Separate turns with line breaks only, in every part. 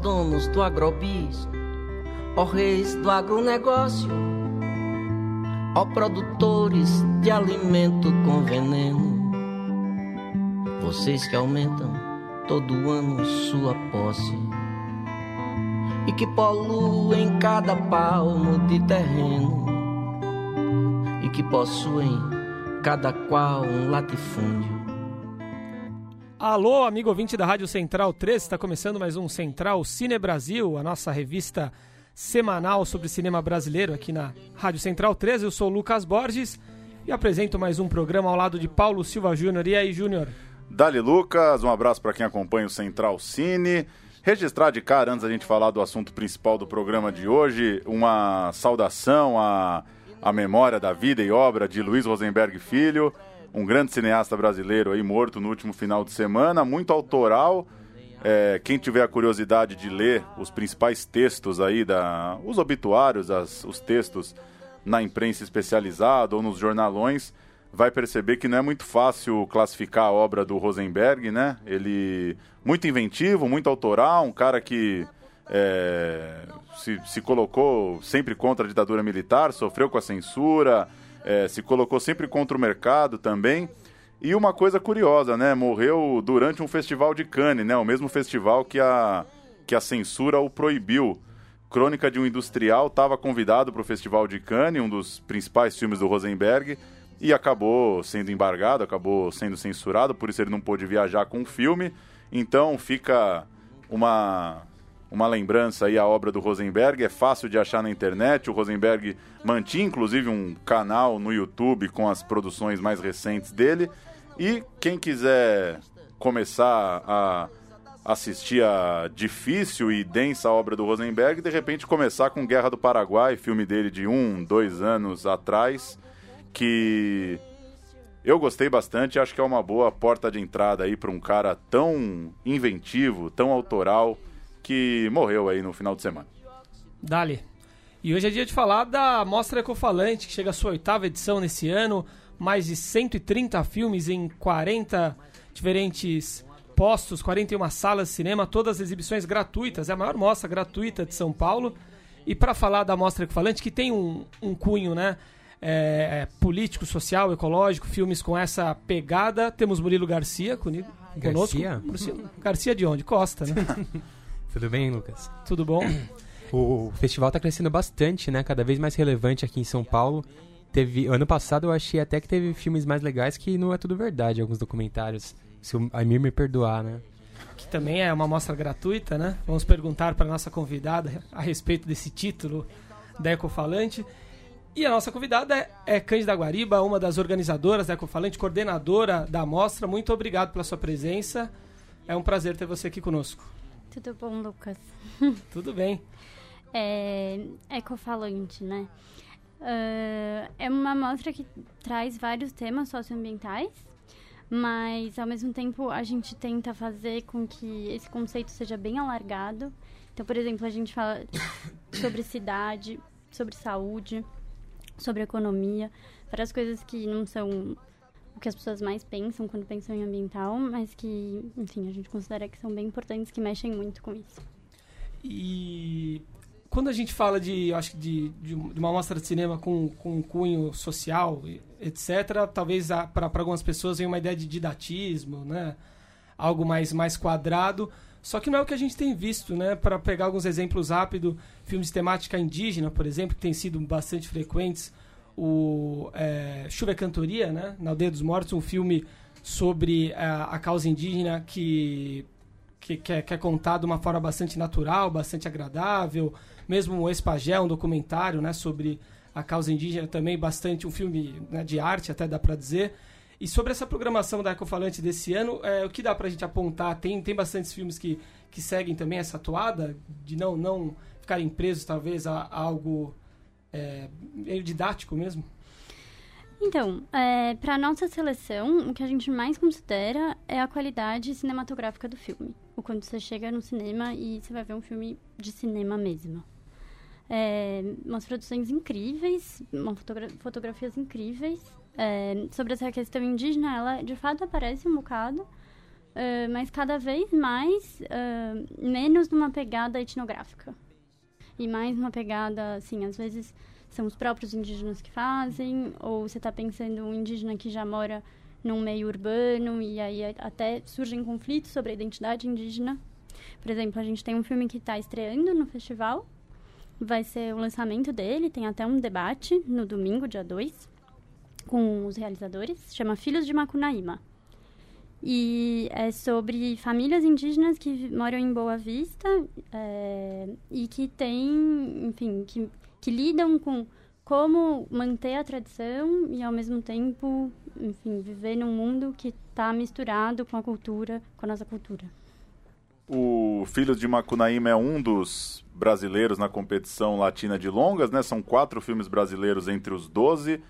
donos do agrobis, ó reis do agronegócio, ó produtores de alimento com veneno, vocês que aumentam todo ano sua posse e que poluem cada palmo de terreno e que possuem cada qual um latifúndio.
Alô, amigo ouvinte da Rádio Central 3, está começando mais um Central Cine Brasil, a nossa revista semanal sobre cinema brasileiro aqui na Rádio Central 3. Eu sou o Lucas Borges e apresento mais um programa ao lado de Paulo Silva Júnior. E aí, Júnior?
Dali Lucas, um abraço para quem acompanha o Central Cine. Registrar de cara, antes da gente falar do assunto principal do programa de hoje, uma saudação à, à memória da vida e obra de Luiz Rosenberg Filho, um grande cineasta brasileiro aí morto no último final de semana, muito autoral. É, quem tiver a curiosidade de ler os principais textos aí, da, os obituários, as, os textos na imprensa especializada ou nos jornalões, vai perceber que não é muito fácil classificar a obra do Rosenberg, né? Ele muito inventivo, muito autoral, um cara que é, se, se, colocou sempre contra a ditadura militar, sofreu com a censura, é, se colocou sempre contra o mercado também. E uma coisa curiosa, né? Morreu durante um festival de Cannes, né? O mesmo festival que a, que a censura o proibiu. Crônica de um Industrial estava convidado para o Festival de Cannes, um dos principais filmes do Rosenberg, e acabou sendo embargado, acabou sendo censurado, por isso ele não pôde viajar com o filme. Então fica uma uma lembrança aí a obra do Rosenberg, é fácil de achar na internet. O Rosenberg mantinha inclusive um canal no YouTube com as produções mais recentes dele. E quem quiser começar a assistir a difícil e densa obra do Rosenberg, de repente começar com Guerra do Paraguai, filme dele de um, dois anos atrás que eu gostei bastante, acho que é uma boa porta de entrada aí para um cara tão inventivo, tão autoral, que morreu aí no final de semana.
Dali. E hoje é dia de falar da Mostra Ecofalante, que chega à sua oitava edição nesse ano, mais de 130 filmes em 40 diferentes postos, 41 salas de cinema, todas as exibições gratuitas, é a maior mostra gratuita de São Paulo. E para falar da Mostra Ecofalante, que tem um, um cunho, né? é, político, social, ecológico, filmes com essa pegada. Temos Murilo Garcia comigo,
Garcia?
conosco. Garcia de onde? Costa, né?
Tudo bem, Lucas?
Tudo bom?
O festival está crescendo bastante, né? Cada vez mais relevante aqui em São Paulo. Teve, ano passado eu achei até que teve filmes mais legais que não é tudo verdade, alguns documentários. Se o Amir me perdoar, né?
Que também é uma mostra gratuita, né? Vamos perguntar para nossa convidada a respeito desse título da Ecofalante. E a nossa convidada é, é Cândida Guariba, uma das organizadoras da Ecofalante, coordenadora da mostra. Muito obrigado pela sua presença. É um prazer ter você aqui conosco.
Tudo bom, Lucas?
Tudo bem.
É, Ecofalante, né? Uh, é uma mostra que traz vários temas socioambientais, mas ao mesmo tempo a gente tenta fazer com que esse conceito seja bem alargado. Então, por exemplo, a gente fala sobre cidade, sobre saúde, sobre economia, várias coisas que não são o que as pessoas mais pensam quando pensam em ambiental, mas que, enfim, a gente considera que são bem importantes, que mexem muito com isso.
E quando a gente fala de, acho de, de uma mostra de cinema com, com um cunho social, etc., talvez para algumas pessoas venha uma ideia de didatismo, né? Algo mais, mais quadrado. Só que não é o que a gente tem visto, né? Para pegar alguns exemplos rápidos, filmes de temática indígena, por exemplo, que têm sido bastante frequentes. O é, Chuva Cantoria, né? Na Aldeia dos Mortos, um filme sobre a, a causa indígena que, que, que, é, que é contado de uma forma bastante natural, bastante agradável. Mesmo o Espagé, um documentário né, sobre a causa indígena, também bastante um filme né, de arte, até dá para dizer. E sobre essa programação da Ecofalante desse ano, é, o que dá para a gente apontar? Tem, tem bastantes filmes que, que seguem também essa toada, de não, não ficarem presos, talvez, a, a algo é, meio didático mesmo?
Então, é, para nossa seleção, o que a gente mais considera é a qualidade cinematográfica do filme. O quando você chega no cinema e você vai ver um filme de cinema mesmo. É, umas produções incríveis, uma fotogra fotografias incríveis, é, sobre essa questão indígena, ela de fato aparece um bocado, uh, mas cada vez mais uh, menos numa pegada etnográfica. E mais numa pegada, assim, às vezes são os próprios indígenas que fazem, ou você está pensando um indígena que já mora num meio urbano e aí até surgem conflitos sobre a identidade indígena. Por exemplo, a gente tem um filme que está estreando no festival, vai ser o lançamento dele, tem até um debate no domingo, dia 2, com os realizadores, chama Filhos de Macunaíma. E é sobre famílias indígenas que moram em Boa Vista é, e que têm, enfim, que, que lidam com como manter a tradição e ao mesmo tempo, enfim, viver num mundo que está misturado com a cultura, com a nossa cultura.
O Filhos de Macunaíma é um dos brasileiros na competição latina de longas, né? São quatro filmes brasileiros entre os doze,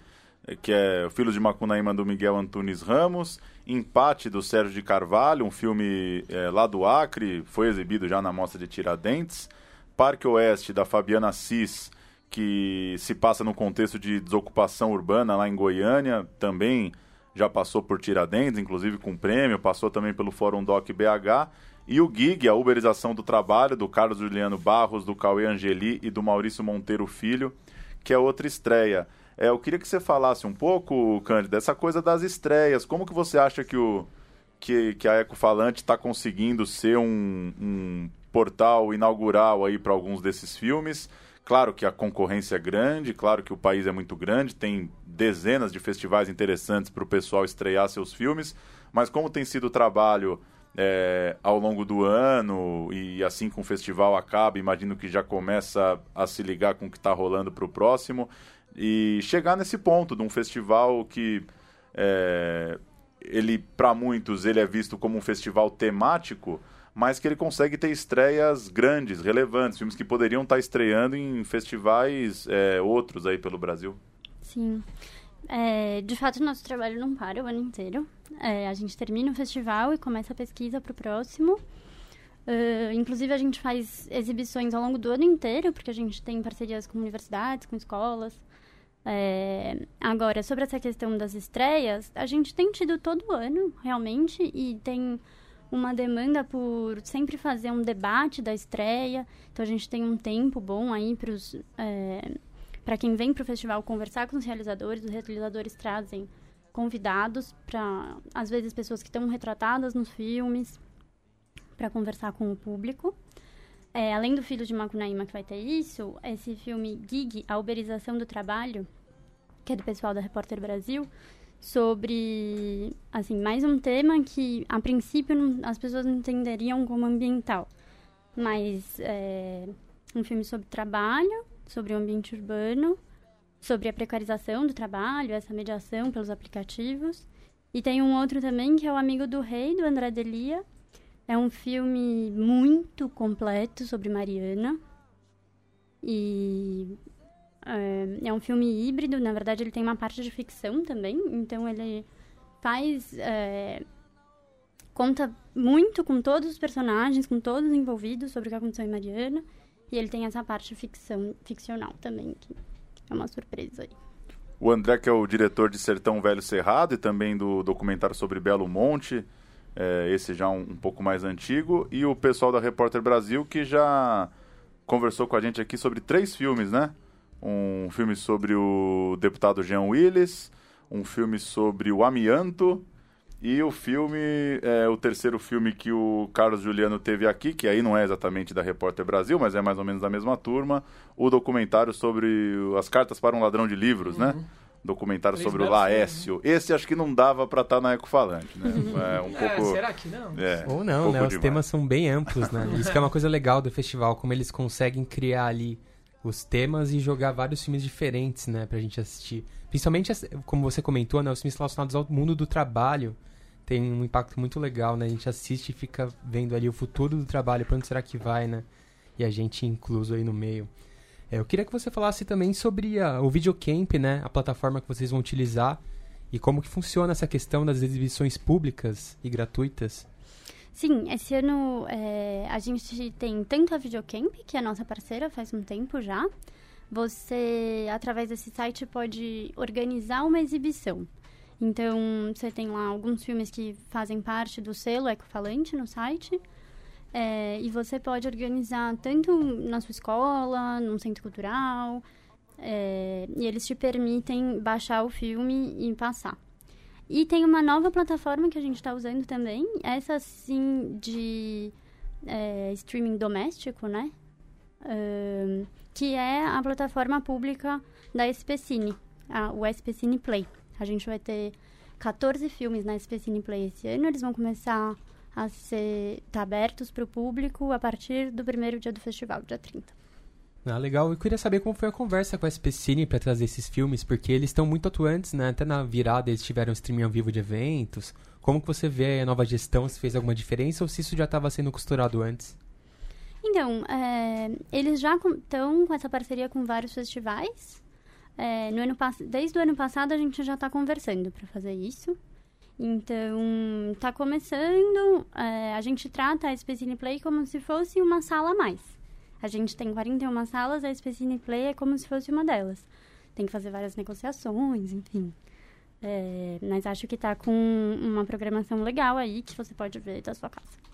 que é o Filhos de Macunaíma do Miguel Antunes Ramos, Empate do Sérgio de Carvalho, um filme é, lá do Acre, foi exibido já na Mostra de Tiradentes, Parque Oeste da Fabiana Cis, que se passa no contexto de desocupação urbana lá em Goiânia, também já passou por Tiradentes, inclusive com prêmio, passou também pelo Fórum Doc BH, e o GIG, a uberização do trabalho, do Carlos Juliano Barros, do Cauê Angeli e do Maurício Monteiro Filho, que é outra estreia. É, eu queria que você falasse um pouco, Cândido, dessa coisa das estreias. Como que você acha que, o, que, que a Ecofalante está conseguindo ser um, um portal inaugural aí para alguns desses filmes? Claro que a concorrência é grande, claro que o país é muito grande, tem dezenas de festivais interessantes para o pessoal estrear seus filmes, mas como tem sido o trabalho é, ao longo do ano e assim que o festival acaba, imagino que já começa a se ligar com o que está rolando para o próximo e chegar nesse ponto de um festival que é, ele para muitos ele é visto como um festival temático, mas que ele consegue ter estreias grandes, relevantes, filmes que poderiam estar tá estreando em festivais é, outros aí pelo Brasil.
Sim. É, de fato, nosso trabalho não para o ano inteiro. É, a gente termina o festival e começa a pesquisa para o próximo. Uh, inclusive, a gente faz exibições ao longo do ano inteiro, porque a gente tem parcerias com universidades, com escolas. É, agora, sobre essa questão das estreias, a gente tem tido todo ano, realmente, e tem uma demanda por sempre fazer um debate da estreia. Então, a gente tem um tempo bom aí para. É, para quem vem para o festival conversar com os realizadores, os realizadores trazem convidados para, às vezes, pessoas que estão retratadas nos filmes, para conversar com o público. É, além do Filho de Macunaíma, que vai ter isso, esse filme Gig, A Uberização do Trabalho, que é do pessoal da Repórter Brasil, sobre, assim, mais um tema que, a princípio, não, as pessoas não entenderiam como ambiental. Mas é um filme sobre trabalho, sobre o ambiente urbano, sobre a precarização do trabalho, essa mediação pelos aplicativos. E tem um outro também que é o Amigo do Rei, do André Delia. É um filme muito completo sobre Mariana. E é, é um filme híbrido, na verdade ele tem uma parte de ficção também, então ele faz. É, conta muito com todos os personagens, com todos envolvidos sobre o que aconteceu em Mariana. E ele tem essa parte ficção, ficcional também, que é uma surpresa aí.
O André, que é o diretor de Sertão Velho Cerrado e também do documentário sobre Belo Monte, é, esse já um, um, pouco mais antigo, e o pessoal da Repórter Brasil, que já conversou com a gente aqui sobre três filmes, né? Um filme sobre o deputado Jean Willis, um filme sobre o amianto e o filme, é o terceiro filme que o Carlos Juliano teve aqui, que aí não é exatamente da Repórter Brasil, mas é mais ou menos da mesma turma, o documentário sobre as cartas para um ladrão de livros, né? uhum. né? Documentário sobre o Laécio. Né? Esse acho que não dava para estar tá na Ecofalante, né?
É um é, pouco... Será que não?
É, Ou não, um né? Os demais. temas são bem amplos, né? Isso que é uma coisa legal do festival, como eles conseguem criar ali os temas e jogar vários filmes diferentes, né, pra gente assistir. Principalmente, como você comentou, né, os filmes relacionados ao mundo do trabalho tem um impacto muito legal, né? A gente assiste e fica vendo ali o futuro do trabalho, para onde será que vai, né? E a gente incluso aí no meio. É, eu queria que você falasse também sobre a, o Videocamp, né? A plataforma que vocês vão utilizar e como que funciona essa questão das exibições públicas e gratuitas.
Sim, esse ano é, a gente tem tanto a Videocamp, que é nossa parceira faz um tempo já. Você, através desse site, pode organizar uma exibição. Então, você tem lá alguns filmes que fazem parte do selo Ecofalante no site. É, e você pode organizar tanto na sua escola, num centro cultural, é, e eles te permitem baixar o filme e passar. E tem uma nova plataforma que a gente está usando também, essa sim de é, streaming doméstico, né? Que é a plataforma pública da SPCine, a, o SPCine Play. A gente vai ter 14 filmes na SPCine Play esse ano, eles vão começar a ser tá abertos para o público a partir do primeiro dia do festival, dia 30.
Ah, legal. Eu queria saber como foi a conversa com a SPCine para trazer esses filmes, porque eles estão muito atuantes, né? Até na virada eles tiveram streaming ao vivo de eventos. Como que você vê a nova gestão, se fez alguma diferença ou se isso já estava sendo costurado antes?
Então, é, eles já estão com essa parceria com vários festivais. É, no ano, desde o ano passado a gente já está conversando para fazer isso. Então, está começando. É, a gente trata a Spacine Play como se fosse uma sala a mais. A gente tem 41 salas, a Spacine Play é como se fosse uma delas. Tem que fazer várias negociações, enfim. É, mas acho que está com uma programação legal aí que você pode ver da sua casa.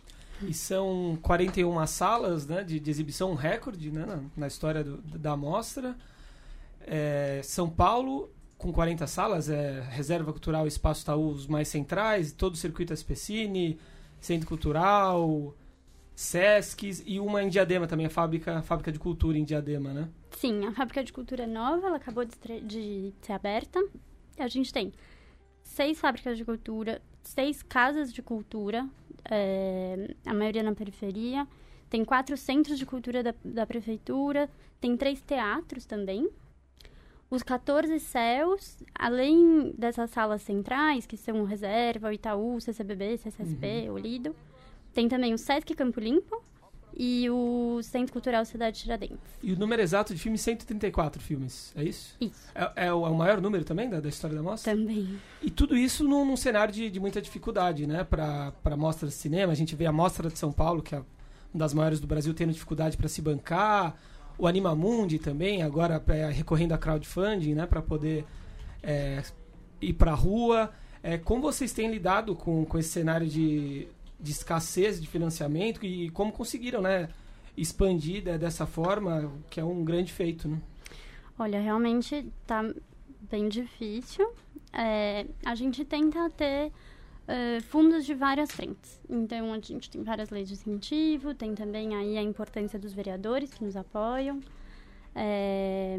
E são 41 salas né, de, de exibição, um recorde né, na, na história do, da mostra. É, São Paulo, com 40 salas, é Reserva Cultural Espaço Taú, os mais centrais, todo o circuito Especine, Centro Cultural, Sescs e uma em Diadema também, a fábrica, fábrica de cultura em Diadema, né?
Sim, a fábrica de cultura é nova, ela acabou de, de ser aberta. A gente tem seis fábricas de cultura, seis casas de cultura, é, a maioria na periferia. Tem quatro centros de cultura da, da prefeitura, tem três teatros também. Os 14 céus, além dessas salas centrais, que são o Reserva, o Itaú, o CCBB, CCSP, uhum. o Lido, tem também o Sesc Campo Limpo, e o Centro Cultural Cidade Tiradentes.
E o número exato de filmes, 134 filmes, é isso?
Isso.
É, é, o, é o, maior número também da, da, história da mostra?
Também.
E tudo isso num, num cenário de, de, muita dificuldade, né? Para a mostra de cinema, a gente vê a Mostra de São Paulo, que é uma das maiores do Brasil, tendo dificuldade para se bancar, o Animamundi também, agora é, recorrendo a crowdfunding, né? Para poder é, ir para a rua. É, como vocês têm lidado com, com esse cenário de de escassez de financiamento e como conseguiram, né, expandir dessa forma, que é um grande feito, né?
Olha, realmente tá bem difícil. É, a gente tenta ter uh, fundos de várias frentes. Então, a gente tem várias leis de incentivo, tem também aí a importância dos vereadores que nos apoiam. É,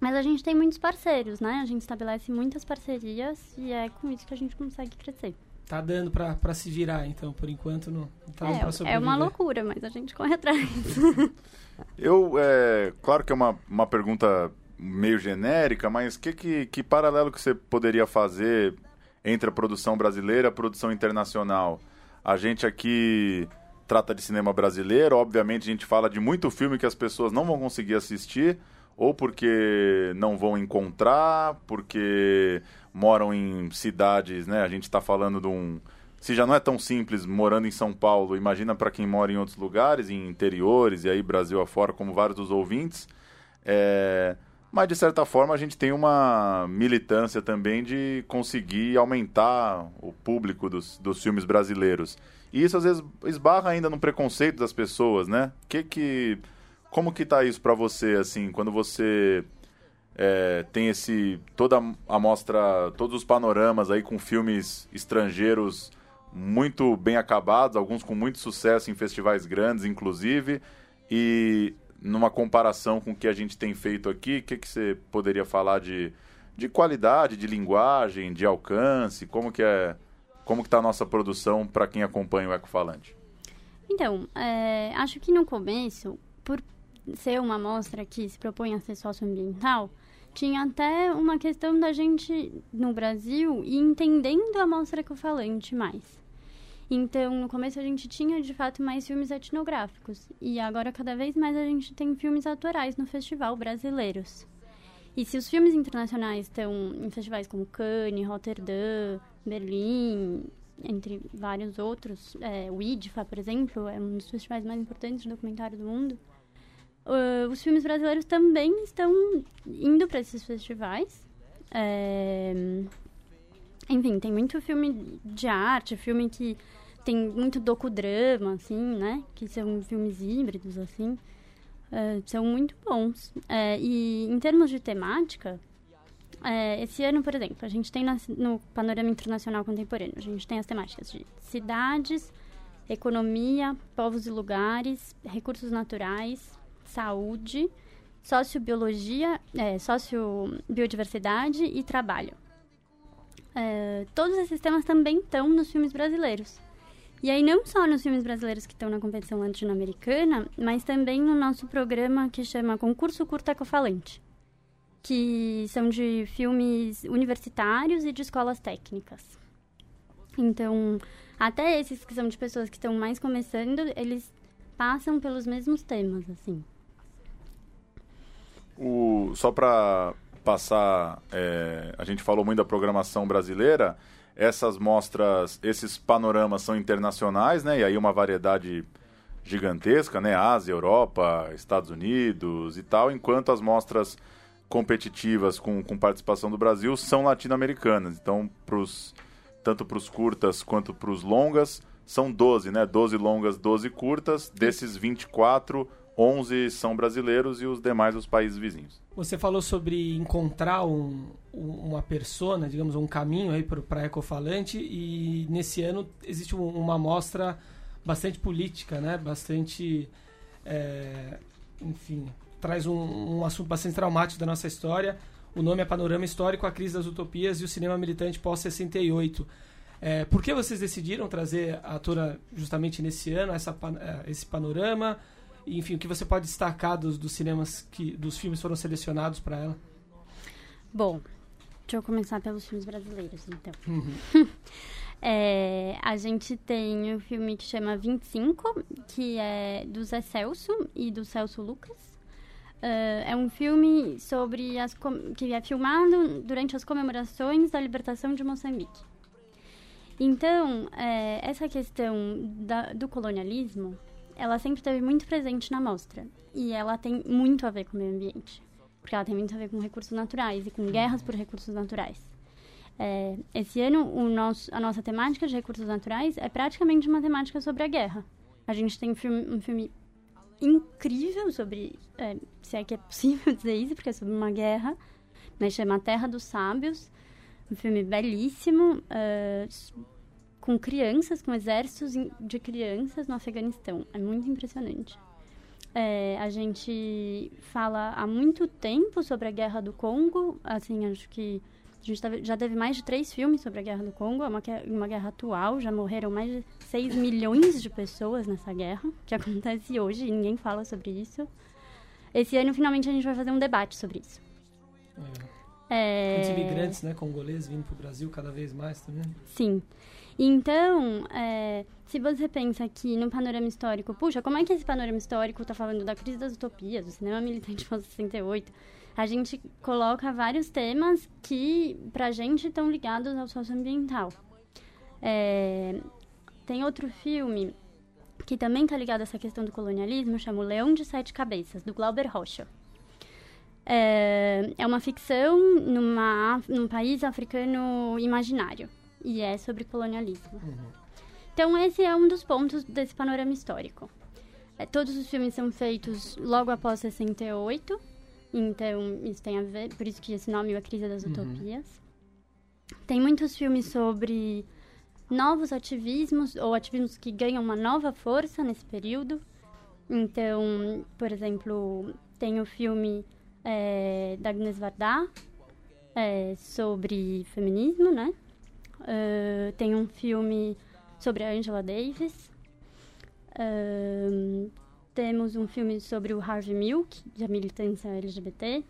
mas a gente tem muitos parceiros, né? A gente estabelece muitas parcerias e é com isso que a gente consegue crescer
tá dando para se virar, então, por enquanto não tá
dando é. É uma loucura, mas a gente corre atrás.
Eu, é, claro que é uma, uma pergunta meio genérica, mas que, que, que paralelo que você poderia fazer entre a produção brasileira e a produção internacional? A gente aqui trata de cinema brasileiro, obviamente a gente fala de muito filme que as pessoas não vão conseguir assistir, ou porque não vão encontrar, porque moram em cidades, né? A gente está falando de um. Se já não é tão simples morando em São Paulo, imagina para quem mora em outros lugares, em interiores, e aí Brasil afora, como vários dos ouvintes. É... Mas, de certa forma, a gente tem uma militância também de conseguir aumentar o público dos, dos filmes brasileiros. E isso, às vezes, esbarra ainda no preconceito das pessoas, né? Que que... Como que tá isso para você, assim, quando você é, tem esse toda a mostra, todos os panoramas aí com filmes estrangeiros muito bem acabados, alguns com muito sucesso em festivais grandes, inclusive. E numa comparação com o que a gente tem feito aqui, o que, que você poderia falar de, de qualidade, de linguagem, de alcance? Como que é, como que está a nossa produção para quem acompanha o Ecofalante?
Então, é, acho que no começo, por ser uma mostra que se propõe a ser socioambiental, tinha até uma questão da gente, no Brasil, ir entendendo a mostra ecofalante mais. Então, no começo a gente tinha, de fato, mais filmes etnográficos. E agora, cada vez mais, a gente tem filmes autorais no festival brasileiros. E se os filmes internacionais estão em festivais como Cannes, Rotterdam, Berlim, entre vários outros, é, o IDFA, por exemplo, é um dos festivais mais importantes de documentário do mundo, uh, os filmes brasileiros também estão indo para esses festivais. É, Enfim, tem muito filme de arte, filme que tem muito docudrama, assim, né? Que são filmes híbridos, assim. Uh, são muito bons. Uh, e em termos de temática, uh, esse ano, por exemplo, a gente tem no Panorama Internacional Contemporâneo, a gente tem as temáticas de cidades, economia, povos e lugares, recursos naturais, saúde, sociobiologia, é, sociobiodiversidade e trabalho. É, todos esses temas também estão nos filmes brasileiros. E aí não só nos filmes brasileiros que estão na competição latino-americana, mas também no nosso programa que chama Concurso Curta Ecofalante, que são de filmes universitários e de escolas técnicas. Então, até esses que são de pessoas que estão mais começando, eles passam pelos mesmos temas, assim.
O, só para passar, é, a gente falou muito da programação brasileira, essas mostras, esses panoramas são internacionais, né? E aí uma variedade gigantesca, né? Ásia, Europa, Estados Unidos e tal, enquanto as mostras competitivas com, com participação do Brasil são latino-americanas. Então, pros, tanto para os curtas quanto para os longas, são 12, né? 12 longas, 12 curtas. Desses 24, 11 são brasileiros e os demais os países vizinhos.
Você falou sobre encontrar um, uma persona, digamos, um caminho aí para Ecofalante e nesse ano existe um, uma amostra bastante política, né? Bastante, é, enfim, traz um, um assunto bastante traumático da nossa história. O nome é Panorama Histórico, a Crise das Utopias e o Cinema Militante Pós-68. É, por que vocês decidiram trazer a atora justamente nesse ano, essa, é, esse panorama? Enfim, o que você pode destacar dos, dos cinemas que dos filmes foram selecionados para ela?
Bom, deixa eu começar pelos filmes brasileiros, então.
Uhum.
é, a gente tem um filme que chama 25, que é do Zé Celso e do Celso Lucas. Uh, é um filme sobre as que é filmado durante as comemorações da libertação de Moçambique. Então, é, essa questão da, do colonialismo ela sempre esteve muito presente na mostra. E ela tem muito a ver com o meio ambiente. Porque ela tem muito a ver com recursos naturais e com guerras por recursos naturais. É, esse ano, o nosso, a nossa temática de recursos naturais é praticamente uma temática sobre a guerra. A gente tem um filme, um filme incrível sobre, é, se é que é possível dizer isso, porque é sobre uma guerra, né, chama Terra dos Sábios. Um filme belíssimo, uh, com crianças, com exércitos de crianças no Afeganistão. É muito impressionante. É, a gente fala há muito tempo sobre a Guerra do Congo. Assim, acho que a gente já teve mais de três filmes sobre a Guerra do Congo. É uma, uma guerra atual. Já morreram mais de 6 milhões de pessoas nessa guerra, que acontece hoje e ninguém fala sobre isso. Esse ano, finalmente, a gente vai fazer um debate sobre isso.
É. É... Muitos imigrantes né, congoleses vindo para o Brasil cada vez mais também.
Sim. Então, é, se você pensa que no panorama histórico, puxa, como é que esse panorama histórico está falando da crise das utopias, do cinema militante pós-68? A gente coloca vários temas que, pra gente, estão ligados ao socioambiental. É, tem outro filme que também está ligado a essa questão do colonialismo, chama Leão de Sete Cabeças, do Glauber Rocha. É, é uma ficção numa, num país africano imaginário e é sobre colonialismo. Uhum. Então, esse é um dos pontos desse panorama histórico. É, todos os filmes são feitos logo após 68, então isso tem a ver, por isso que esse nome é A Crise das uhum. Utopias. Tem muitos filmes sobre novos ativismos, ou ativismos que ganham uma nova força nesse período. Então, por exemplo, tem o filme é, da Agnes Varda, é, sobre feminismo, né? Uh, tem um filme sobre a Angela Davis. Uh, temos um filme sobre o Harvey Milk, de a militância LGBT.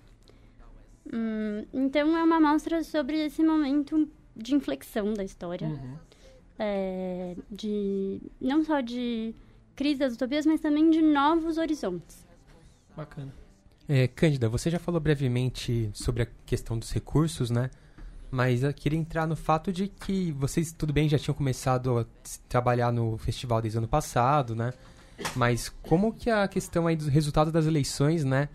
Um, então é uma mostra sobre esse momento de inflexão da história. Uhum. É, de não só de crise das utopias, mas também de novos horizontes.
Bacana.
É, Cândida, você já falou brevemente sobre a questão dos recursos, né? Mas eu queria entrar no fato de que vocês, tudo bem, já tinham começado a trabalhar no festival desde o ano passado, né? Mas como que a questão aí dos resultados das eleições, né?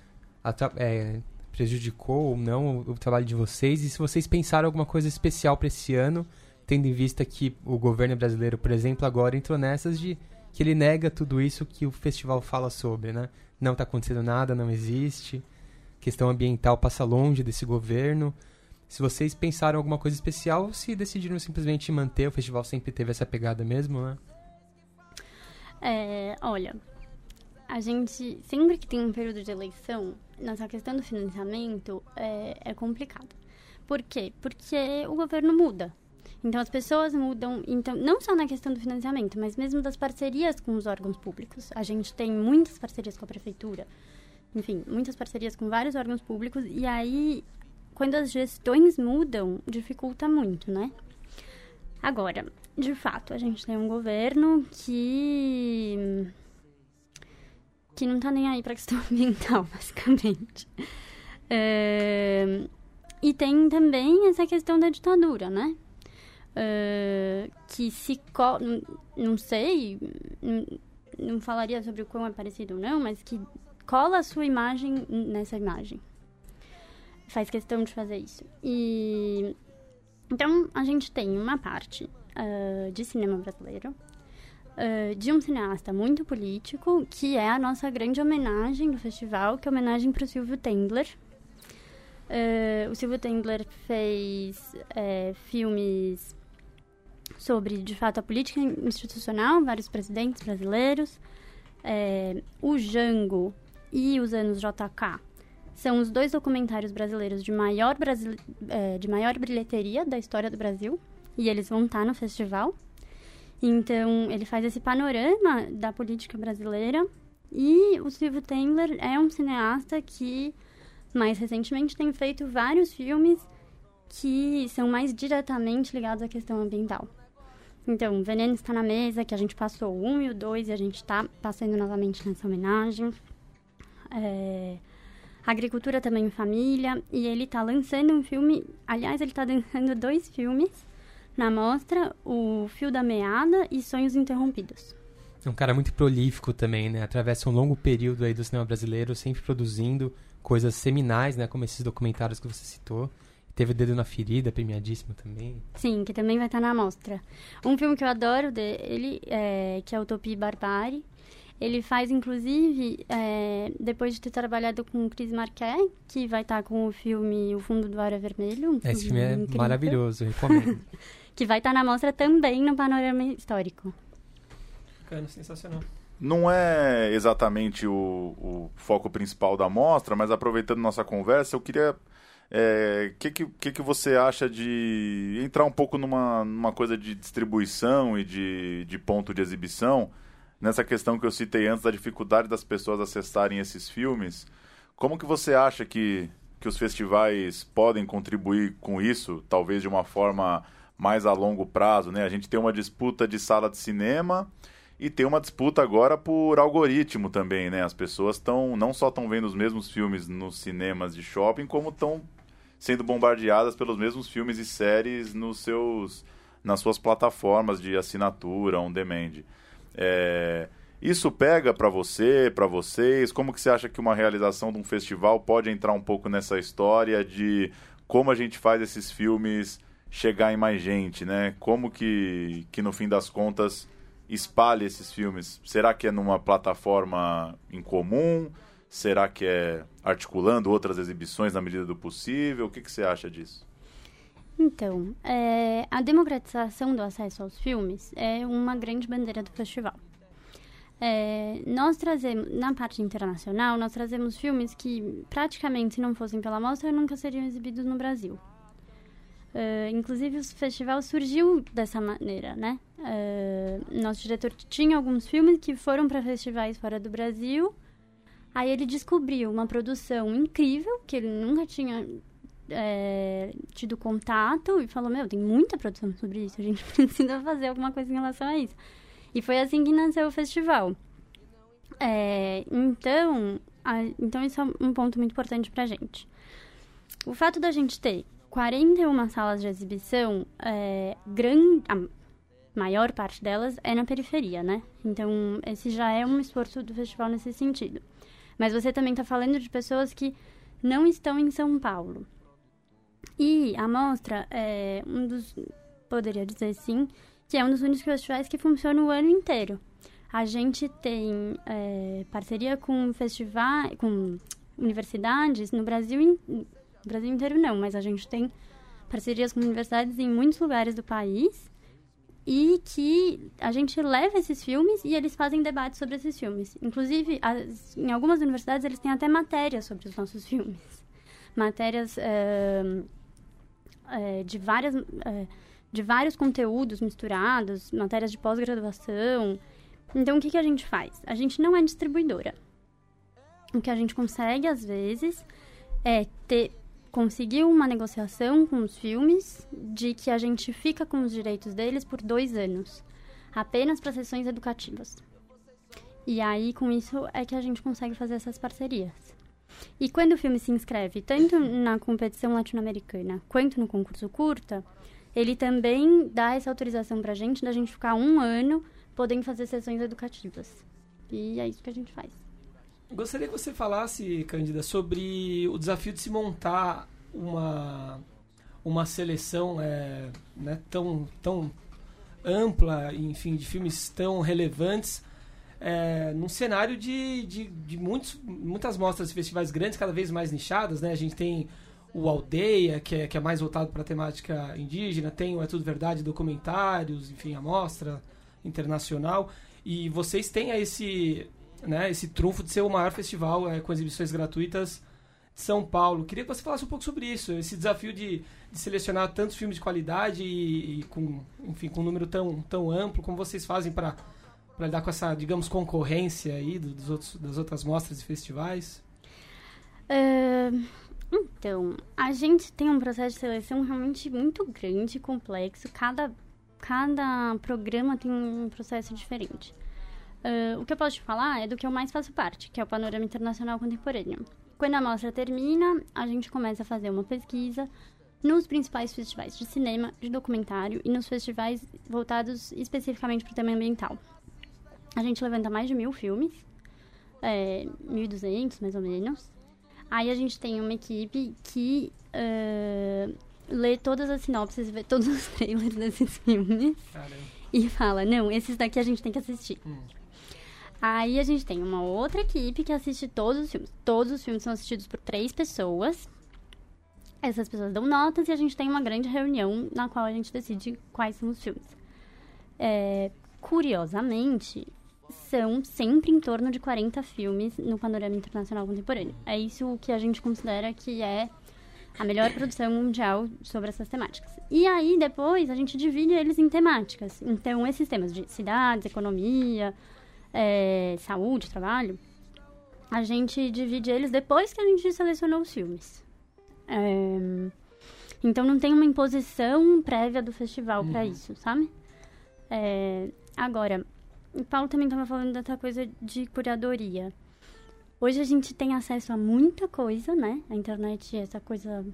É, prejudicou ou não o, o trabalho de vocês e se vocês pensaram alguma coisa especial para esse ano, tendo em vista que o governo brasileiro, por exemplo, agora entrou nessas de que ele nega tudo isso que o festival fala sobre, né? Não está acontecendo nada, não existe. Questão ambiental passa longe desse governo. Se vocês pensaram alguma coisa especial, se decidiram simplesmente manter, o festival sempre teve essa pegada mesmo, né?
É, olha, a gente, sempre que tem um período de eleição, nessa questão do financiamento é, é complicado. Por quê? Porque o governo muda. Então as pessoas mudam, então não só na questão do financiamento, mas mesmo das parcerias com os órgãos públicos. A gente tem muitas parcerias com a prefeitura, enfim, muitas parcerias com vários órgãos públicos e aí quando as gestões mudam, dificulta muito, né? Agora, de fato, a gente tem um governo que que não tá nem aí pra questão ambiental, basicamente. É... E tem também essa questão da ditadura, né? Uh, que se co não, sei, não, falaria sobre o quão é parecido ou não, mas que cola a sua imagem nessa imagem. Faz questão de fazer isso. E então a gente tem uma parte uh, de cinema brasileiro, uh, de um cineasta muito político, que é a nossa grande homenagem do festival, que é homenagem para o Silvio Tendler. o Silvio Tendler fez é, filmes sobre, de fato, a política institucional, vários presidentes brasileiros. É, o Jango e os anos JK são os dois documentários brasileiros de maior, brasile... é, de maior bilheteria da história do Brasil. E eles vão estar no festival. Então, ele faz esse panorama da política brasileira. E o Silvio Tendler é um cineasta que, mais recentemente, tem feito vários filmes que são mais diretamente ligados à questão ambiental. Então, Veneno está na mesa, que a gente passou 1 e o 2 e a gente está passando novamente nessa homenagem. É, Agricultura também em Família. E ele está lançando um filme. Aliás, ele está lançando dois filmes na mostra: O Fio da Meada e Sonhos Interrompidos.
É um cara muito prolífico também, né? Atravessa um longo período aí do cinema brasileiro, sempre produzindo coisas seminais, né? Como esses documentários que você citou. Teve o Dedo na Ferida, premiadíssimo também.
Sim, que também vai estar na mostra. Um filme que eu adoro dele, é, que é Utopia e Barbárie. Ele faz, inclusive, é, depois de ter trabalhado com o Chris Marquet, que vai estar com o filme O Fundo do Ar é Vermelho. Um
Esse filme, é incrível. maravilhoso, recomendo.
que vai estar na mostra também no Panorama Histórico.
Bacana, sensacional.
Não é exatamente o, o foco principal da mostra, mas aproveitando nossa conversa, eu queria o é, que, que, que você acha de entrar um pouco numa, numa coisa de distribuição e de, de ponto de exibição, nessa questão que eu citei antes da dificuldade das pessoas acessarem esses filmes? Como que você acha que, que os festivais podem contribuir com isso, talvez de uma forma mais a longo prazo? Né? A gente tem uma disputa de sala de cinema e tem uma disputa agora por algoritmo também, né? As pessoas estão não só estão vendo os mesmos filmes nos cinemas de shopping, como estão sendo bombardeadas pelos mesmos filmes e séries nos seus, nas suas plataformas de assinatura, on demand. É, isso pega para você, para vocês? Como que você acha que uma realização de um festival pode entrar um pouco nessa história de como a gente faz esses filmes chegar em mais gente, né? Como que, que no fim das contas espalha esses filmes? Será que é numa plataforma em comum? Será que é articulando outras exibições na medida do possível? O que, que você acha disso?
Então, é, a democratização do acesso aos filmes é uma grande bandeira do festival. É, nós trazemos, na parte internacional, nós trazemos filmes que praticamente, se não fossem pela mostra, nunca seriam exibidos no Brasil. Uh, inclusive, o festival surgiu dessa maneira, né? Uh, nosso diretor tinha alguns filmes que foram para festivais fora do Brasil Aí ele descobriu uma produção incrível, que ele nunca tinha é, tido contato, e falou: Meu, tem muita produção sobre isso, a gente precisa fazer alguma coisa em relação a isso. E foi assim que nasceu o festival. É, então, a, então, isso é um ponto muito importante pra gente. O fato da gente ter 41 salas de exibição, é, grande, a maior parte delas é na periferia, né? Então, esse já é um esforço do festival nesse sentido. Mas você também está falando de pessoas que não estão em São Paulo. E a mostra é um dos, poderia dizer sim, que é um dos únicos festivais que funciona o ano inteiro. A gente tem é, parceria com festivais, com universidades no Brasil, no Brasil inteiro não, mas a gente tem parcerias com universidades em muitos lugares do país e que a gente leva esses filmes e eles fazem debates sobre esses filmes. Inclusive, as, em algumas universidades eles têm até matérias sobre os nossos filmes. Matérias é, de, várias, é, de vários conteúdos misturados, matérias de pós-graduação. Então, o que, que a gente faz? A gente não é distribuidora. O que a gente consegue, às vezes, é ter conseguiu uma negociação com os filmes de que a gente fica com os direitos deles por dois anos, apenas para sessões educativas. E aí, com isso, é que a gente consegue fazer essas parcerias. E quando o filme se inscreve tanto na competição latino-americana quanto no concurso curta, ele também dá essa autorização para a gente da gente ficar um ano podendo fazer sessões educativas. E é isso que a gente faz.
Gostaria que você falasse, Cândida, sobre o desafio de se montar uma, uma seleção é, né, tão, tão ampla, enfim, de filmes tão relevantes, é, num cenário de, de, de muitos, muitas mostras de festivais grandes, cada vez mais nichadas. Né? A gente tem o Aldeia, que é, que é mais voltado para a temática indígena, tem o É Tudo Verdade, documentários, enfim, a mostra internacional. E vocês têm esse, né, esse trunfo de ser o maior festival é, com exibições gratuitas de São Paulo. Queria que você falasse um pouco sobre isso, esse desafio de, de selecionar tantos filmes de qualidade e, e, com, enfim, com um número tão, tão amplo, como vocês fazem para lidar com essa, digamos, concorrência aí dos outros, das outras mostras e festivais?
Uh, então, a gente tem um processo de seleção realmente muito grande e complexo. Cada, cada programa tem um processo diferente. Uh, o que eu posso te falar é do que eu mais faço parte, que é o Panorama Internacional Contemporâneo. Quando a mostra termina, a gente começa a fazer uma pesquisa nos principais festivais de cinema, de documentário e nos festivais voltados especificamente para o tema ambiental. A gente levanta mais de mil filmes, é, 1.200 mais ou menos. Aí a gente tem uma equipe que uh, lê todas as sinopses, vê todos os trailers desses filmes Caramba. e fala: não, esses daqui a gente tem que assistir. Hum. Aí a gente tem uma outra equipe que assiste todos os filmes. Todos os filmes são assistidos por três pessoas. Essas pessoas dão notas e a gente tem uma grande reunião na qual a gente decide quais são os filmes. É, curiosamente, são sempre em torno de 40 filmes no panorama internacional contemporâneo. É isso que a gente considera que é a melhor produção mundial sobre essas temáticas. E aí, depois, a gente divide eles em temáticas. Então, esses temas de cidades, economia, é, saúde, trabalho, a gente divide eles depois que a gente selecionou os filmes. É, então não tem uma imposição prévia do festival uhum. para isso, sabe? É, agora, o Paulo também estava falando dessa coisa de curadoria. Hoje a gente tem acesso a muita coisa, né? A internet é essa coisa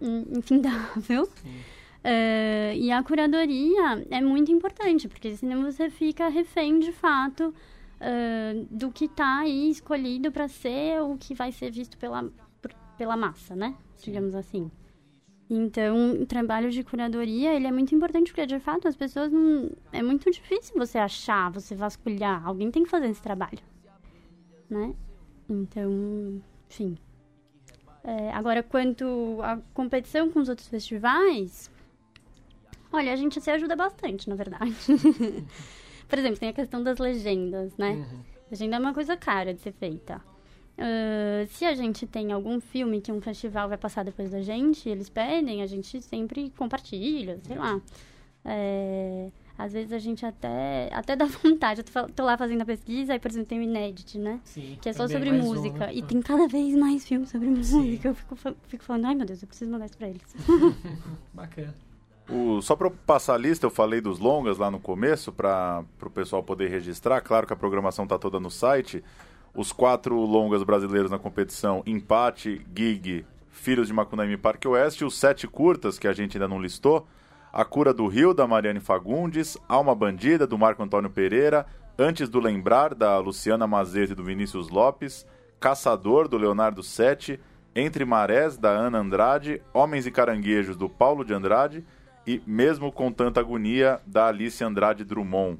infindável. Uh, e a curadoria é muito importante, porque senão você fica refém de fato uh, do que está aí escolhido para ser o que vai ser visto pela, pela massa, né? Digamos assim. Então, o trabalho de curadoria, ele é muito importante, porque, de fato, as pessoas não... É muito difícil você achar, você vasculhar. Alguém tem que fazer esse trabalho, né? Então, enfim. É, agora, quanto à competição com os outros festivais, Olha, a gente se ajuda bastante, na verdade. Por exemplo, tem a questão das legendas, né? Uhum. Legenda é uma coisa cara de ser feita. Uh, se a gente tem algum filme que um festival vai passar depois da gente, eles pedem, a gente sempre compartilha, sei lá. É, às vezes a gente até, até dá vontade. Eu tô, tô lá fazendo a pesquisa, aí, por exemplo, tem o Inédit, né?
Sim,
que é só sobre música. Um, né? E tem cada vez mais filmes sobre música. Sim. Eu fico, fico falando, ai meu Deus, eu preciso mandar isso pra eles.
Bacana.
O, só para passar a lista, eu falei dos longas lá no começo, para o pessoal poder registrar. Claro que a programação está toda no site. Os quatro longas brasileiros na competição: Empate, Gig, Filhos de Macunaíma e Parque Oeste. Os sete curtas, que a gente ainda não listou: A Cura do Rio, da Mariane Fagundes. Alma Bandida, do Marco Antônio Pereira. Antes do Lembrar, da Luciana Mazete e do Vinícius Lopes. Caçador, do Leonardo Sete. Entre Marés, da Ana Andrade, Homens e Caranguejos, do Paulo de Andrade e Mesmo com Tanta Agonia, da Alice Andrade Drummond.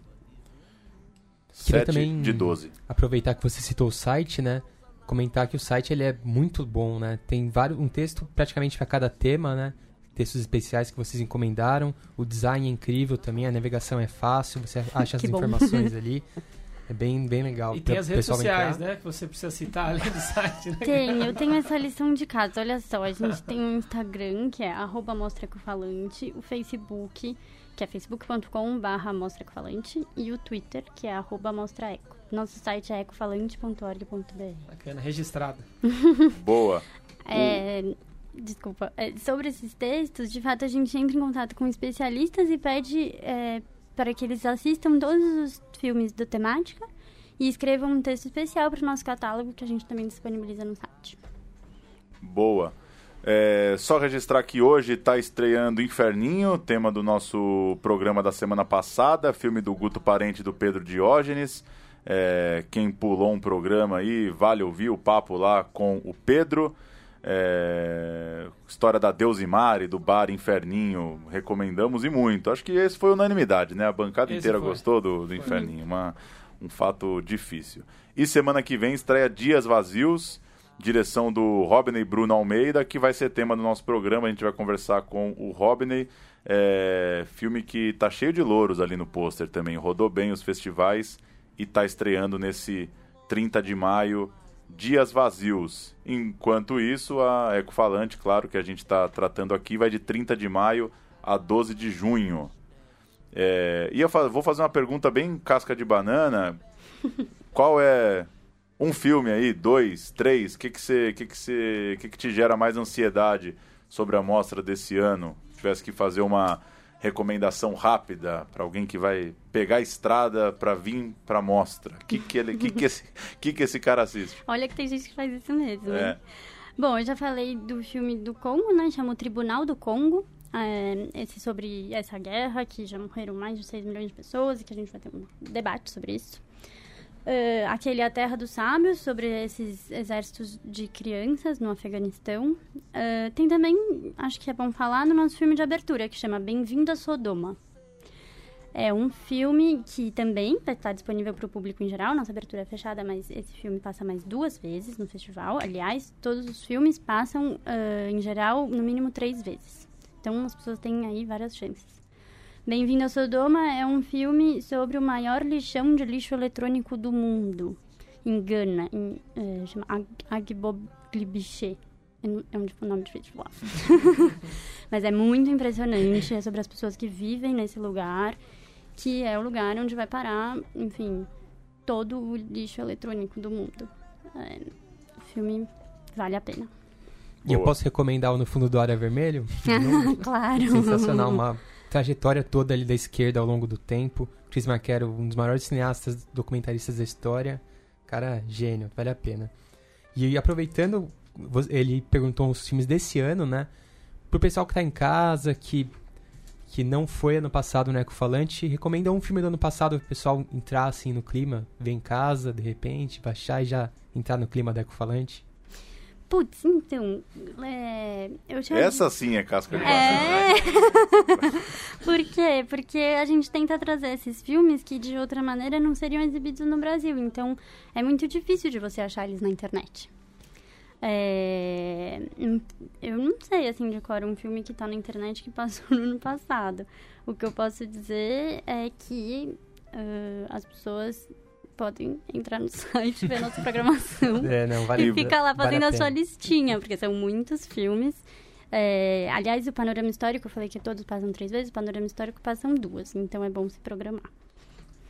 Queria
7
também
de 12.
aproveitar que você citou o site, né? Comentar que o site ele é muito bom, né? Tem vários, um texto praticamente para cada tema, né? Textos especiais que vocês encomendaram. O design é incrível também, a navegação é fácil, você acha as
bom.
informações ali. É bem, bem legal.
E tem as redes sociais,
entrar.
né? Que você precisa citar além do site, né?
Tem, eu tenho essa lição de casa. Olha só, a gente tem um Instagram, que é arroba Mostra o Facebook, que é facebook.com.br Mostra Ecofalante, e o Twitter, que é arroba Mostra Eco. Nosso site é ecofalante.org.br.
Bacana, registrado.
Boa.
É, desculpa. É, sobre esses textos, de fato, a gente entra em contato com especialistas e pede é, para que eles assistam todos os filmes da temática e escrevam um texto especial para o nosso catálogo, que a gente também disponibiliza no site.
Boa. É, só registrar que hoje está estreando Inferninho, tema do nosso programa da semana passada, filme do Guto Parente e do Pedro Diógenes. É, quem pulou um programa aí, vale ouvir o papo lá com o Pedro. É, história da Deusimari, do bar Inferninho, recomendamos e muito. Acho que esse foi unanimidade, né? A bancada
Esse
inteira
foi.
gostou do, do Inferninho, uma, um fato difícil. E semana que vem estreia Dias Vazios, direção do Robney Bruno Almeida, que vai ser tema do nosso programa. A gente vai conversar com o Robney. É, filme que tá cheio de louros ali no pôster também. Rodou bem os festivais e tá estreando nesse 30 de maio. Dias Vazios. Enquanto isso, a Ecofalante, claro, que a gente está tratando aqui, vai de 30 de maio a 12 de junho. É, e eu vou fazer uma pergunta bem casca de banana. Qual é um filme aí, dois, três? O que que você, que que você, que que te gera mais ansiedade sobre a mostra desse ano? Se tivesse que fazer uma recomendação rápida para alguém que vai pegar a estrada para vir para a mostra. O que que ele, que que esse, que que esse cara assiste?
Olha que tem gente que faz isso mesmo.
É.
né? Bom, eu já falei do filme do Congo, né? Chama o Tribunal do Congo. É, esse sobre essa guerra, que já morreram mais de 6 milhões de pessoas e que a gente vai ter um debate sobre isso. É, aquele A Terra dos Sábios, sobre esses exércitos de crianças no Afeganistão. É, tem também, acho que é bom falar, no nosso filme de abertura, que chama Bem-vindo a Sodoma. É um filme que também vai estar disponível para o público em geral. Nossa abertura é fechada, mas esse filme passa mais duas vezes no festival. Aliás, todos os filmes passam, ah, em geral, no mínimo três vezes. Então, as pessoas têm aí várias chances. Bem-vindo a Sodoma é um filme sobre o maior lixão de lixo eletrônico do mundo. Em Gana, em, eh, chama Ag- Agboglibiche. É um- É um dif- nome difícil de falar. Mas é muito impressionante. É sobre as pessoas que vivem nesse lugar, que é o lugar onde vai parar, enfim, todo o lixo eletrônico do mundo. É, o filme vale a pena.
E eu posso recomendar o No Fundo do Ar é Vermelho?
claro.
Sensacional, uma trajetória toda ali da esquerda ao longo do tempo. Chris Marquero, um dos maiores cineastas, documentaristas da história. Cara, gênio, vale a pena. E aproveitando, ele perguntou os filmes desse ano, né? Pro pessoal que tá em casa, que, que não foi ano passado no Ecofalante, recomenda um filme do ano passado pro pessoal entrar assim no clima, ver em casa, de repente, baixar e já entrar no clima do Ecofalante.
Putz, então, é, eu já...
Essa sim é casca de.
É. Por quê? Porque a gente tenta trazer esses filmes que de outra maneira não seriam exibidos no Brasil. Então é muito difícil de você achar eles na internet. É, Eu não sei, assim, de cor um filme que tá na internet que passou no ano passado. O que eu posso dizer é que ah, as pessoas podem entrar no site, ver nossa programação
É, não, vale
e fica lá
vale
fazendo a, sua listinha, porque são muitos filmes. É, aliás, o panorama histórico, eu falei que todos passam três vezes, o panorama histórico passam duas, então é bom se programar.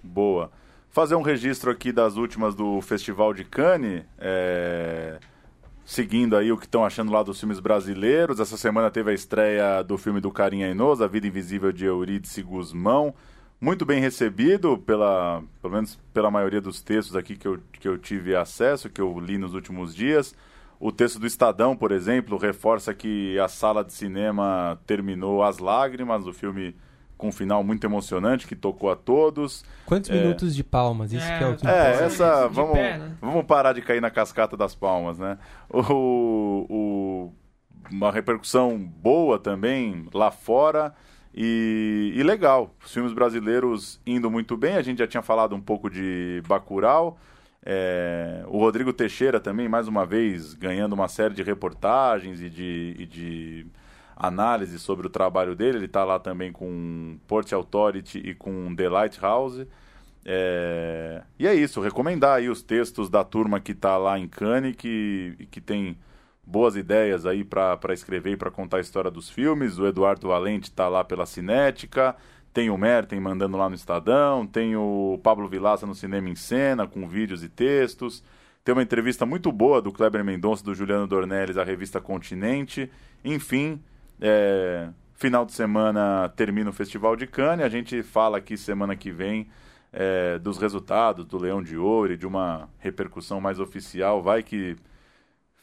Boa. Fazer um registro aqui das últimas do Festival de Cannes, é, seguindo aí o que estão achando lá dos filmes brasileiros. Essa semana teve a estreia do filme do Carinha Inoso, A Vida Invisível de Eurídice Guzmão. Muito bem recebido, pela, pelo menos pela maioria dos textos aqui que eu, que eu tive acesso, que eu li nos últimos dias. O texto do Estadão, por exemplo, reforça que a sala de cinema terminou às lágrimas. O filme com um final muito emocionante que tocou a todos.
Quantos
É.
minutos de palmas? Isso
É,
que é o que.
É, essa.
De
Vamos,
pé, né?
vamos parar de cair na cascata das palmas, né? O, o- uma repercussão boa também lá fora e, e legal. Os filmes brasileiros indo muito bem. A gente já tinha falado um pouco de Bacurau. É, o Rodrigo Teixeira também, mais uma vez, ganhando uma série de reportagens e de, e de análise sobre o trabalho dele. Ele está lá também com Port Authority e com The Lighthouse. É, e é isso, recomendar aí os textos da turma que está lá em Cannes, que, que tem boas ideias aí para escrever e para contar a história dos filmes. O Eduardo Valente está lá pela Cinética, tem o Merten mandando lá no Estadão, tem o Pablo Vilaça no Cinema em Cena, com vídeos e textos. Tem uma entrevista muito boa do Kleber Mendonça, do Juliano Dornelles, à revista Continente. Enfim, é, final de semana termina o Festival de Cannes. A gente fala aqui semana que vem é, dos resultados do Leão de Ouro e de uma repercussão mais oficial. Vai que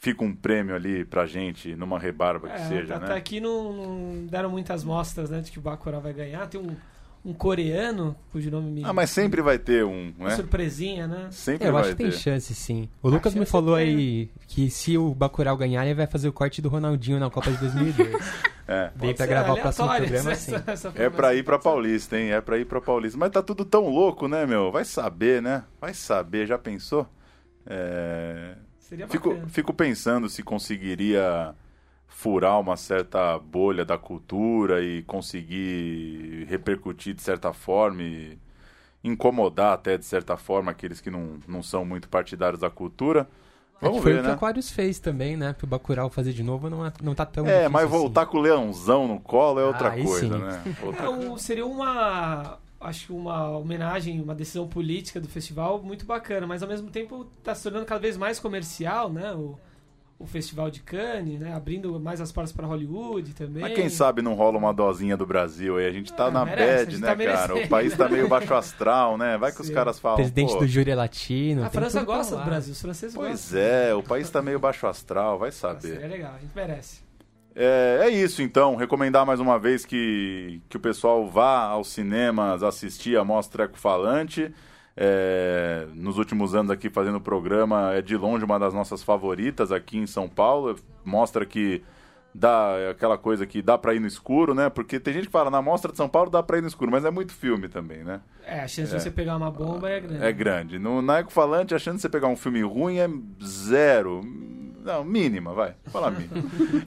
fica um prêmio ali pra gente, numa rebarba que
É,
seja,
até
né?
aqui não, não deram muitas mostras né, de que o Bacurau vai ganhar. Tem um, um coreano, cujo nome me...
Ah, mas sempre vai ter um,
uma
né?
surpresinha, né?
Sempre
É, eu
vai
acho que tem
ter.
chance, sim. O
Ah,
Lucas me falou
tem.
aí que se o Bacurau ganhar, ele vai fazer o corte do Ronaldinho na Copa de 2002.
É.
Vem pra gravar o próximo programa,
essa-
sim.
essa
É pra ir pra. Paulista, hein? É pra ir pra Paulista. Mas tá tudo tão louco, né, meu? Vai saber, né? Vai saber, já pensou? É...
Seria
Fico,
bacana.
fico pensando se conseguiria furar uma certa bolha da cultura e conseguir repercutir de certa forma e incomodar até de certa forma aqueles que não, não são muito partidários da cultura.
É
Vamos
foi
ver,
o que o
né?
Aquarius fez também, né? Pro Bacurau fazer de novo não, é- não tá tão
É, mas
assim.
voltar com o leãozão no colo é outra
Aí
coisa,
sim.
né? Outra
É, seria uma acho que uma homenagem, uma decisão política do festival muito bacana, mas ao mesmo tempo está se tornando cada vez mais comercial, né? O, o Festival de Cannes, né? Abrindo mais as portas para Hollywood também.
Mas quem sabe não rola uma dosinha do Brasil aí? A gente tá
Ah,
na
merece,
bad, né,
tá
cara? O país tá meio baixo astral, né? Vai que os
Sim.
caras falam.
Presidente
pô,
do júri é latino.
A França gosta do Brasil, os franceses
Pois
gostam.
é, o país tá meio baixo astral, vai
Seria
saber.
legal, a gente merece.
É, é isso então, recomendar mais uma vez que, que o pessoal vá aos cinemas assistir a Mostra Eco Falante. É, nos últimos anos aqui fazendo o programa, é de longe uma das nossas favoritas aqui em São Paulo. Mostra que dá é aquela coisa que dá pra ir no escuro, né? Porque tem gente que fala, na Mostra de São Paulo dá pra ir no escuro, mas é muito filme também, né?
É, a chance de você pegar uma bomba é grande.
É grande. No, na Eco Falante, a chance de você pegar um filme ruim é zero. Não, mínima, vai. Fala mínima.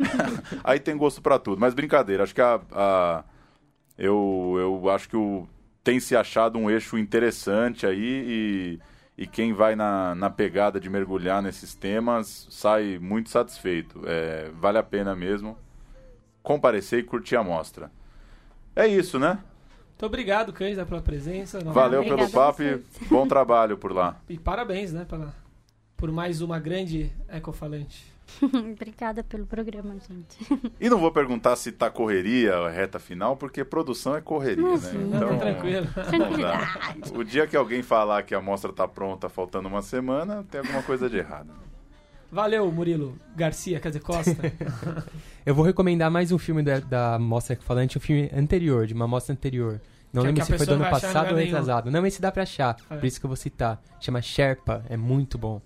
Aí tem gosto pra tudo. Mas brincadeira, acho que a. a- eu, eu acho que o, tem se achado um eixo interessante aí e, e quem vai na, na pegada de mergulhar nesses temas sai muito satisfeito. É, vale a pena mesmo comparecer e curtir a mostra. É isso, né?
Muito obrigado, Cândida, pela presença.
Valeu pelo
Obrigada a
papo e bom trabalho por lá.
E parabéns, né, pela, por mais uma grande ecofalante.
Obrigada pelo programa, gente.
E não vou perguntar se tá correria a reta final, porque produção é correria, né?
sim.
Não, tá tranquilo.
não. O dia que alguém falar que a mostra tá pronta faltando uma semana, tem alguma coisa de errado.
Valeu, Murilo Garcia, quer dizer, Costa.
Eu vou recomendar mais um filme da, da Mostra que falante, um filme anterior, de uma mostra anterior. Não
Que-
lembro
que a
se foi do ano passado ou
nenhum.
retrasado. Não, esse dá pra achar,
É.
por isso que eu vou citar. Chama Sherpa, é muito bom.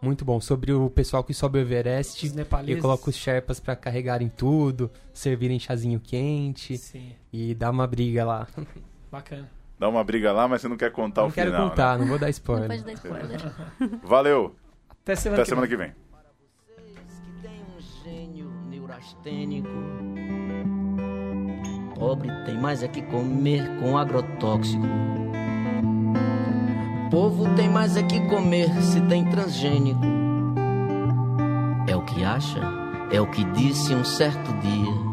Muito bom, sobre o pessoal que sobe o Everest
Os
e coloca os Sherpas pra carregarem tudo, servirem chazinho quente
Sim,
e dá uma briga lá.
bacana.
Dá uma briga lá, mas você não quer contar
não
o
quero
final. né?
contar, não vou dar
Não
spoiler.
pode dar spoiler.
Valeu,
Até semana
até
que
semana
vem.
que vem.
Vocês que têm um gênio neurastênico. Pobre tem mais é que comer com agrotóxico. Povo tem mais é que comer se tem transgênico. É o que acha, é o que disse um certo dia.